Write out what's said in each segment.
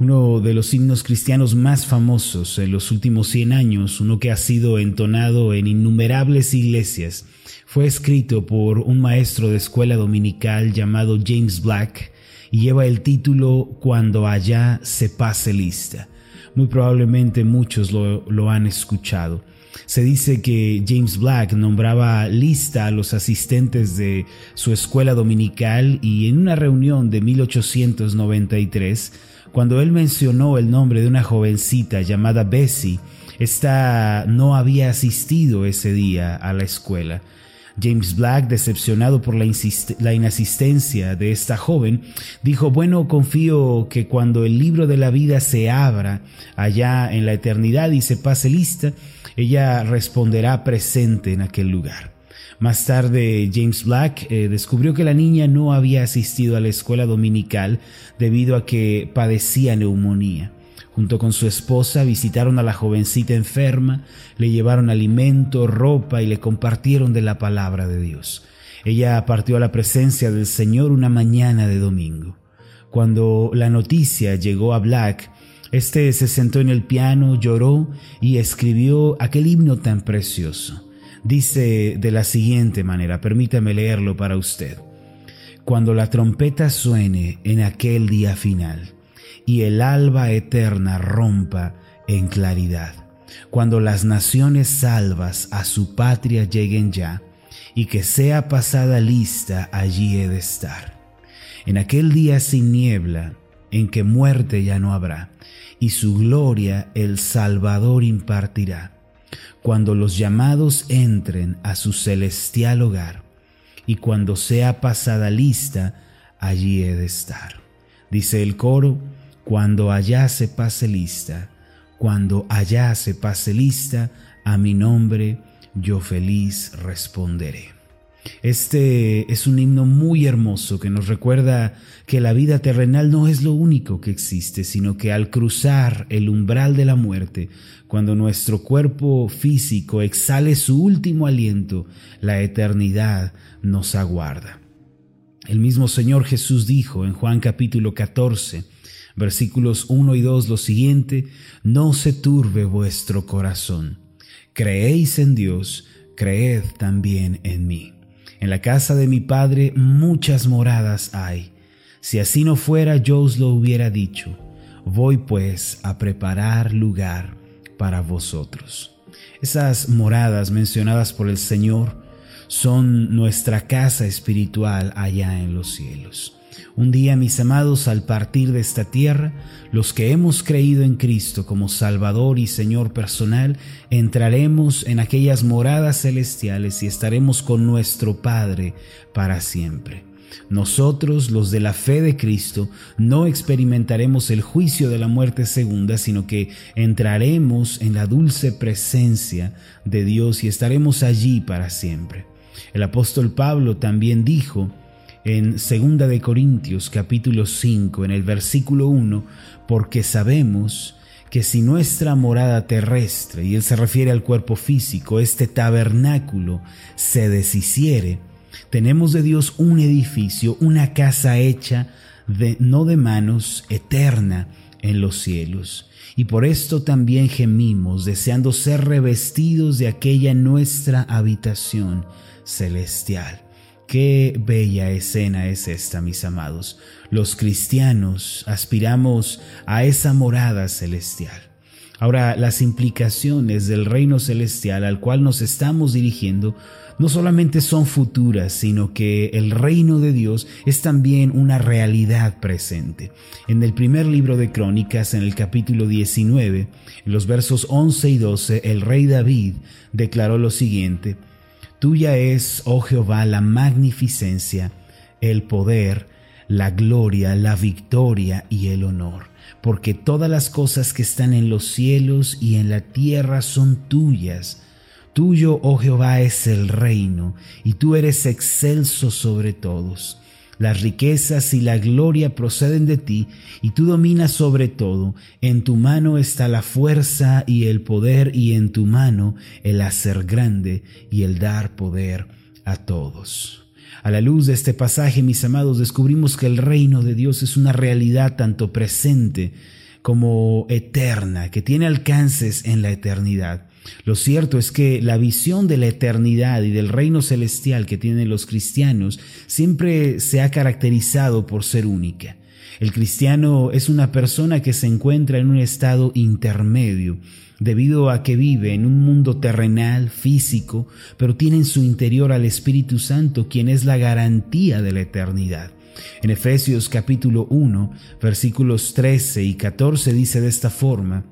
uno de los himnos cristianos más famosos en los últimos 100 años, uno que ha sido entonado en innumerables iglesias, fue escrito por un maestro de escuela dominical llamado James Black y lleva el título Cuando allá se pase lista. Muy probablemente muchos lo, han escuchado. Se dice que James Black nombraba lista a los asistentes de su escuela dominical y en una reunión de 1893, cuando él mencionó el nombre de una jovencita llamada Bessie, esta no había asistido ese día a la escuela. James Black, decepcionado por la, inasistencia de esta joven, dijo, bueno, confío que cuando el libro de la vida se abra allá en la eternidad y se pase lista, ella responderá presente en aquel lugar. Más tarde, James Black eh, descubrió que la niña no había asistido a la escuela dominical debido a que padecía neumonía. Junto con su esposa visitaron a la jovencita enferma, le llevaron alimento, ropa y le compartieron de la palabra de Dios. Ella partió a la presencia del Señor una mañana de domingo. Cuando la noticia llegó a Black, este se sentó en el piano, lloró y escribió aquel himno tan precioso. Dice de la siguiente manera, permítame leerlo para usted. Cuando la trompeta suene en aquel día final, y el alba eterna rompa en claridad. Cuando las naciones salvas a su patria lleguen ya, y que sea pasada lista, allí he de estar. En aquel día sin niebla, en que muerte ya no habrá, y su gloria el Salvador impartirá. Cuando los llamados entren a su celestial hogar, y cuando sea pasada lista, allí he de estar. Dice el coro, cuando allá se pase lista, cuando allá se pase lista, a mi nombre yo feliz responderé. Este es un himno muy hermoso que nos recuerda que la vida terrenal no es lo único que existe, sino que al cruzar el umbral de la muerte, cuando nuestro cuerpo físico exhale su último aliento, la eternidad nos aguarda. El mismo Señor Jesús dijo en Juan capítulo 14, versículos 1 y 2 lo siguiente, no se turbe vuestro corazón. Creéis en Dios, creed también en mí. En la casa de mi Padre muchas moradas hay. Si así no fuera, yo os lo hubiera dicho. Voy pues a preparar lugar para vosotros. Esas moradas mencionadas por el Señor son nuestra casa espiritual allá en los cielos. Un día, mis amados, al partir de esta tierra, los que hemos creído en Cristo como Salvador y Señor personal, entraremos en aquellas moradas celestiales y estaremos con nuestro Padre para siempre. Nosotros, los de la fe de Cristo, no experimentaremos el juicio de la muerte segunda, sino que entraremos en la dulce presencia de Dios y estaremos allí para siempre. El apóstol Pablo también dijo, en 2 de Corintios capítulo 5 en el versículo 1, porque sabemos que si nuestra morada terrestre, y él se refiere al cuerpo físico, este tabernáculo se deshiciere, tenemos de Dios un edificio, una casa hecha de no de manos, eterna en los cielos. Y por esto también gemimos, deseando ser revestidos de aquella nuestra habitación celestial Qué bella escena es esta, mis amados. Los cristianos aspiramos a esa morada celestial. Ahora, las implicaciones del reino celestial al cual nos estamos dirigiendo no solamente son futuras, sino que el reino de Dios es también una realidad presente. En el primer libro de Crónicas, en el capítulo 19, en los versos 11 y 12, el rey David declaró lo siguiente, Tuya es, oh Jehová, la magnificencia, el poder, la gloria, la victoria y el honor, porque todas las cosas que están en los cielos y en la tierra son tuyas. Tuyo, oh Jehová, es el reino, y tú eres excelso sobre todos. Las riquezas y la gloria proceden de ti, y tú dominas sobre todo. En tu mano está la fuerza y el poder, y en tu mano el hacer grande y el dar poder a todos. A la luz de este pasaje, mis amados, descubrimos que el reino de Dios es una realidad tanto presente como eterna, que tiene alcances en la eternidad. Lo cierto es que la visión de la eternidad y del reino celestial que tienen los cristianos siempre se ha caracterizado por ser única. El cristiano es una persona que se encuentra en un estado intermedio, debido a que vive en un mundo terrenal, físico, pero tiene en su interior al Espíritu Santo, quien es la garantía de la eternidad. En Efesios capítulo 1, versículos 13 y 14 dice de esta forma,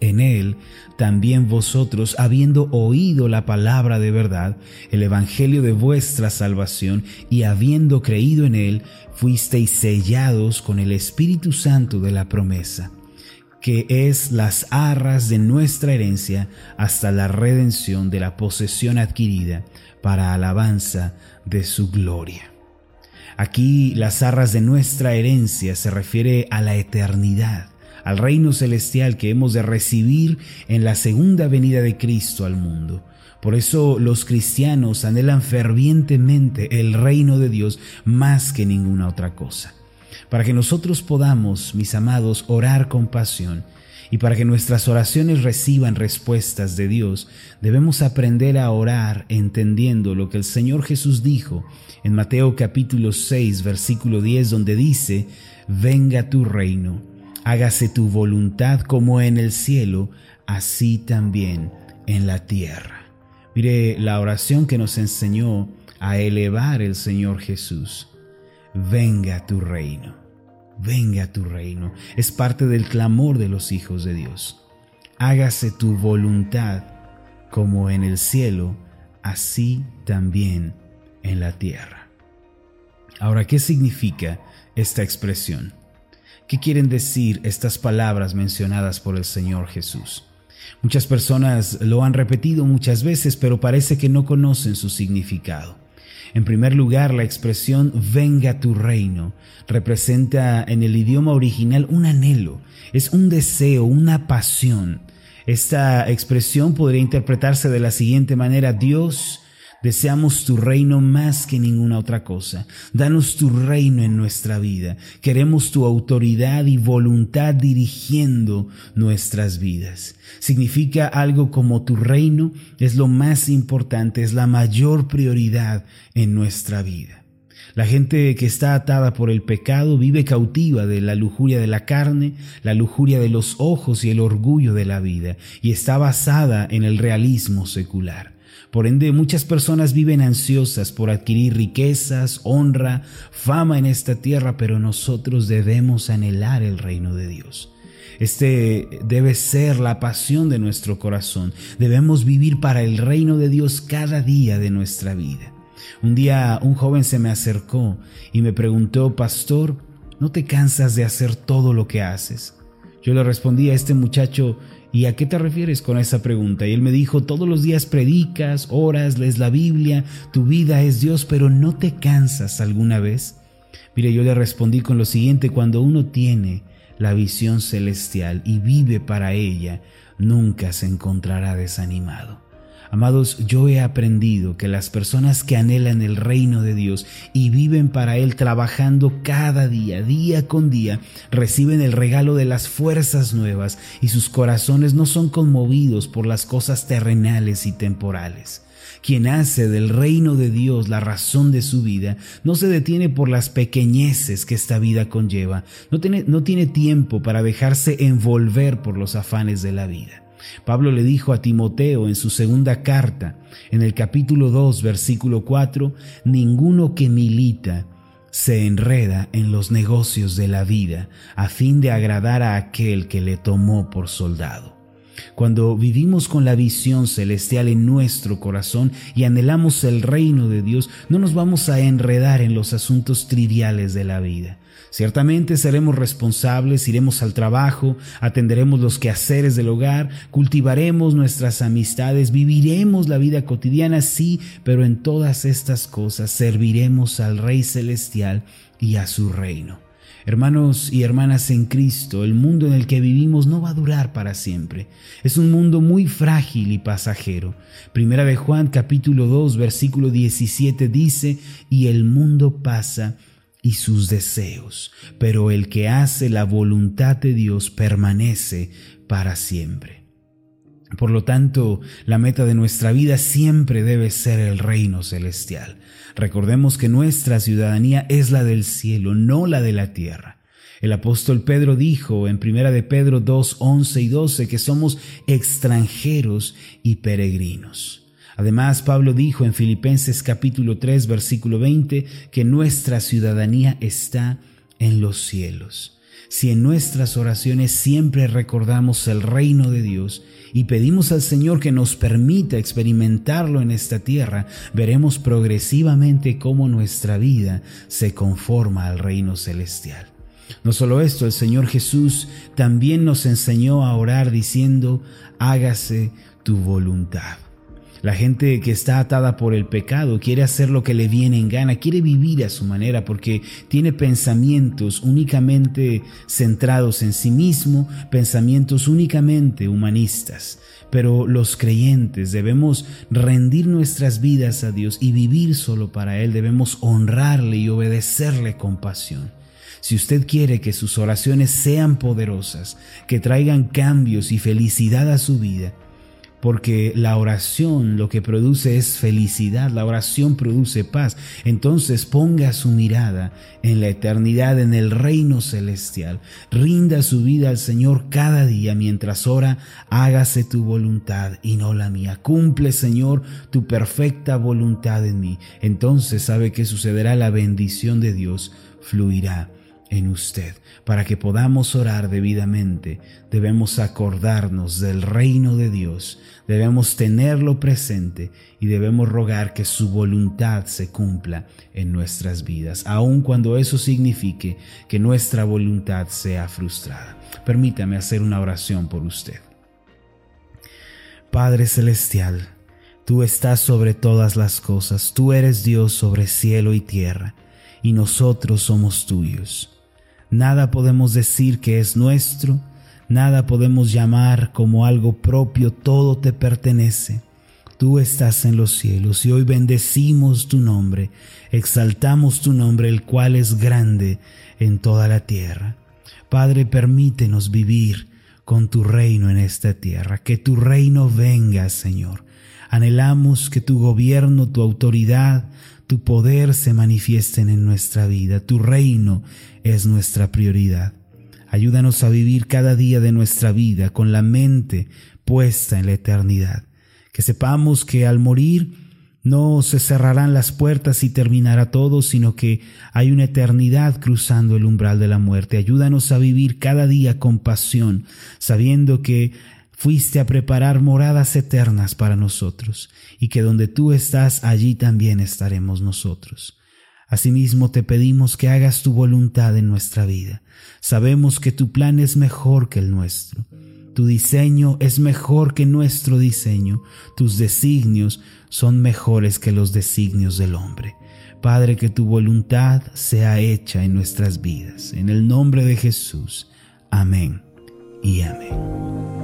en él también vosotros, habiendo oído la palabra de verdad, el evangelio de vuestra salvación, y habiendo creído en él, fuisteis sellados con el Espíritu Santo de la promesa, que es las arras de nuestra herencia hasta la redención de la posesión adquirida para alabanza de su gloria. Aquí las arras de nuestra herencia se refiere a la eternidad al reino celestial que hemos de recibir en la segunda venida de Cristo al mundo. Por eso los cristianos anhelan fervientemente el reino de Dios más que ninguna otra cosa. Para que nosotros podamos, mis amados, orar con pasión y para que nuestras oraciones reciban respuestas de Dios, debemos aprender a orar entendiendo lo que el Señor Jesús dijo en Mateo capítulo 6, versículo 10, donde dice, venga tu reino hágase tu voluntad como en el cielo, así también en la tierra. Mire la oración que nos enseñó a elevar el Señor Jesús. Venga tu reino, venga tu reino. Es parte del clamor de los hijos de Dios. Hágase tu voluntad como en el cielo, así también en la tierra. Ahora, ¿qué significa esta expresión? ¿Qué quieren decir estas palabras mencionadas por el Señor Jesús? Muchas personas lo han repetido muchas veces, pero parece que no conocen su significado. En primer lugar, la expresión venga tu reino representa en el idioma original un anhelo, es un deseo, una pasión. Esta expresión podría interpretarse de la siguiente manera, Dios Deseamos tu reino más que ninguna otra cosa. Danos tu reino en nuestra vida. Queremos tu autoridad y voluntad dirigiendo nuestras vidas. Significa algo como tu reino es lo más importante, es la mayor prioridad en nuestra vida. La gente que está atada por el pecado vive cautiva de la lujuria de la carne, la lujuria de los ojos y el orgullo de la vida, y está basada en el realismo secular. Por ende, muchas personas viven ansiosas por adquirir riquezas, honra, fama en esta tierra, pero nosotros debemos anhelar el reino de Dios. Este debe ser la pasión de nuestro corazón. Debemos vivir para el reino de Dios cada día de nuestra vida. Un día un joven se me acercó y me preguntó, Pastor, ¿no te cansas de hacer todo lo que haces? Yo le respondí a este muchacho, ¿Y a qué te refieres con esa pregunta? Y él me dijo, todos los días predicas, oras, lees la Biblia, tu vida es Dios, pero ¿no te cansas alguna vez? Mire, yo le respondí con lo siguiente, cuando uno tiene la visión celestial y vive para ella, nunca se encontrará desanimado. Amados, yo he aprendido que las personas que anhelan el reino de Dios y viven para Él trabajando cada día, día con día, reciben el regalo de las fuerzas nuevas y sus corazones no son conmovidos por las cosas terrenales y temporales. Quien hace del reino de Dios la razón de su vida, no se detiene por las pequeñeces que esta vida conlleva, no tiene, no tiene tiempo para dejarse envolver por los afanes de la vida. Pablo le dijo a Timoteo en su segunda carta, en el capítulo 2, versículo 4, ninguno que milita se enreda en los negocios de la vida a fin de agradar a aquel que le tomó por soldado. Cuando vivimos con la visión celestial en nuestro corazón y anhelamos el reino de Dios, no nos vamos a enredar en los asuntos triviales de la vida. Ciertamente seremos responsables, iremos al trabajo, atenderemos los quehaceres del hogar, cultivaremos nuestras amistades, viviremos la vida cotidiana, sí, pero en todas estas cosas serviremos al Rey Celestial y a su reino. Hermanos y hermanas en Cristo, el mundo en el que vivimos no va a durar para siempre. Es un mundo muy frágil y pasajero. Primera de Juan capítulo 2 versículo 17 dice, y el mundo pasa y sus deseos, pero el que hace la voluntad de Dios permanece para siempre. Por lo tanto, la meta de nuestra vida siempre debe ser el reino celestial. Recordemos que nuestra ciudadanía es la del cielo, no la de la tierra. El apóstol Pedro dijo en 1 de Pedro 2, 11 y 12 que somos extranjeros y peregrinos. Además, Pablo dijo en Filipenses capítulo 3, versículo 20, que nuestra ciudadanía está en los cielos. Si en nuestras oraciones siempre recordamos el reino de Dios y pedimos al Señor que nos permita experimentarlo en esta tierra, veremos progresivamente cómo nuestra vida se conforma al reino celestial. No solo esto, el Señor Jesús también nos enseñó a orar diciendo, hágase tu voluntad. La gente que está atada por el pecado quiere hacer lo que le viene en gana, quiere vivir a su manera porque tiene pensamientos únicamente centrados en sí mismo, pensamientos únicamente humanistas. Pero los creyentes debemos rendir nuestras vidas a Dios y vivir solo para Él, debemos honrarle y obedecerle con pasión. Si usted quiere que sus oraciones sean poderosas, que traigan cambios y felicidad a su vida, porque la oración lo que produce es felicidad, la oración produce paz. Entonces ponga su mirada en la eternidad, en el reino celestial. Rinda su vida al Señor cada día mientras ora, hágase tu voluntad y no la mía. Cumple, Señor, tu perfecta voluntad en mí. Entonces sabe que sucederá la bendición de Dios, fluirá en usted. Para que podamos orar debidamente, debemos acordarnos del reino de Dios, debemos tenerlo presente y debemos rogar que su voluntad se cumpla en nuestras vidas, aun cuando eso signifique que nuestra voluntad sea frustrada. Permítame hacer una oración por usted. Padre Celestial, tú estás sobre todas las cosas, tú eres Dios sobre cielo y tierra, y nosotros somos tuyos. Nada podemos decir que es nuestro, nada podemos llamar como algo propio, todo te pertenece. Tú estás en los cielos y hoy bendecimos tu nombre, exaltamos tu nombre, el cual es grande en toda la tierra. Padre, permítenos vivir con tu reino en esta tierra, que tu reino venga, Señor. Anhelamos que tu gobierno, tu autoridad, tu poder se manifiesten en nuestra vida. Tu reino es nuestra prioridad. Ayúdanos a vivir cada día de nuestra vida con la mente puesta en la eternidad. Que sepamos que al morir no se cerrarán las puertas y terminará todo, sino que hay una eternidad cruzando el umbral de la muerte. Ayúdanos a vivir cada día con pasión, sabiendo que fuiste a preparar moradas eternas para nosotros, y que donde tú estás, allí también estaremos nosotros. Asimismo te pedimos que hagas tu voluntad en nuestra vida. Sabemos que tu plan es mejor que el nuestro. Tu diseño es mejor que nuestro diseño. Tus designios son mejores que los designios del hombre. Padre, que tu voluntad sea hecha en nuestras vidas. En el nombre de Jesús. Amén y amén.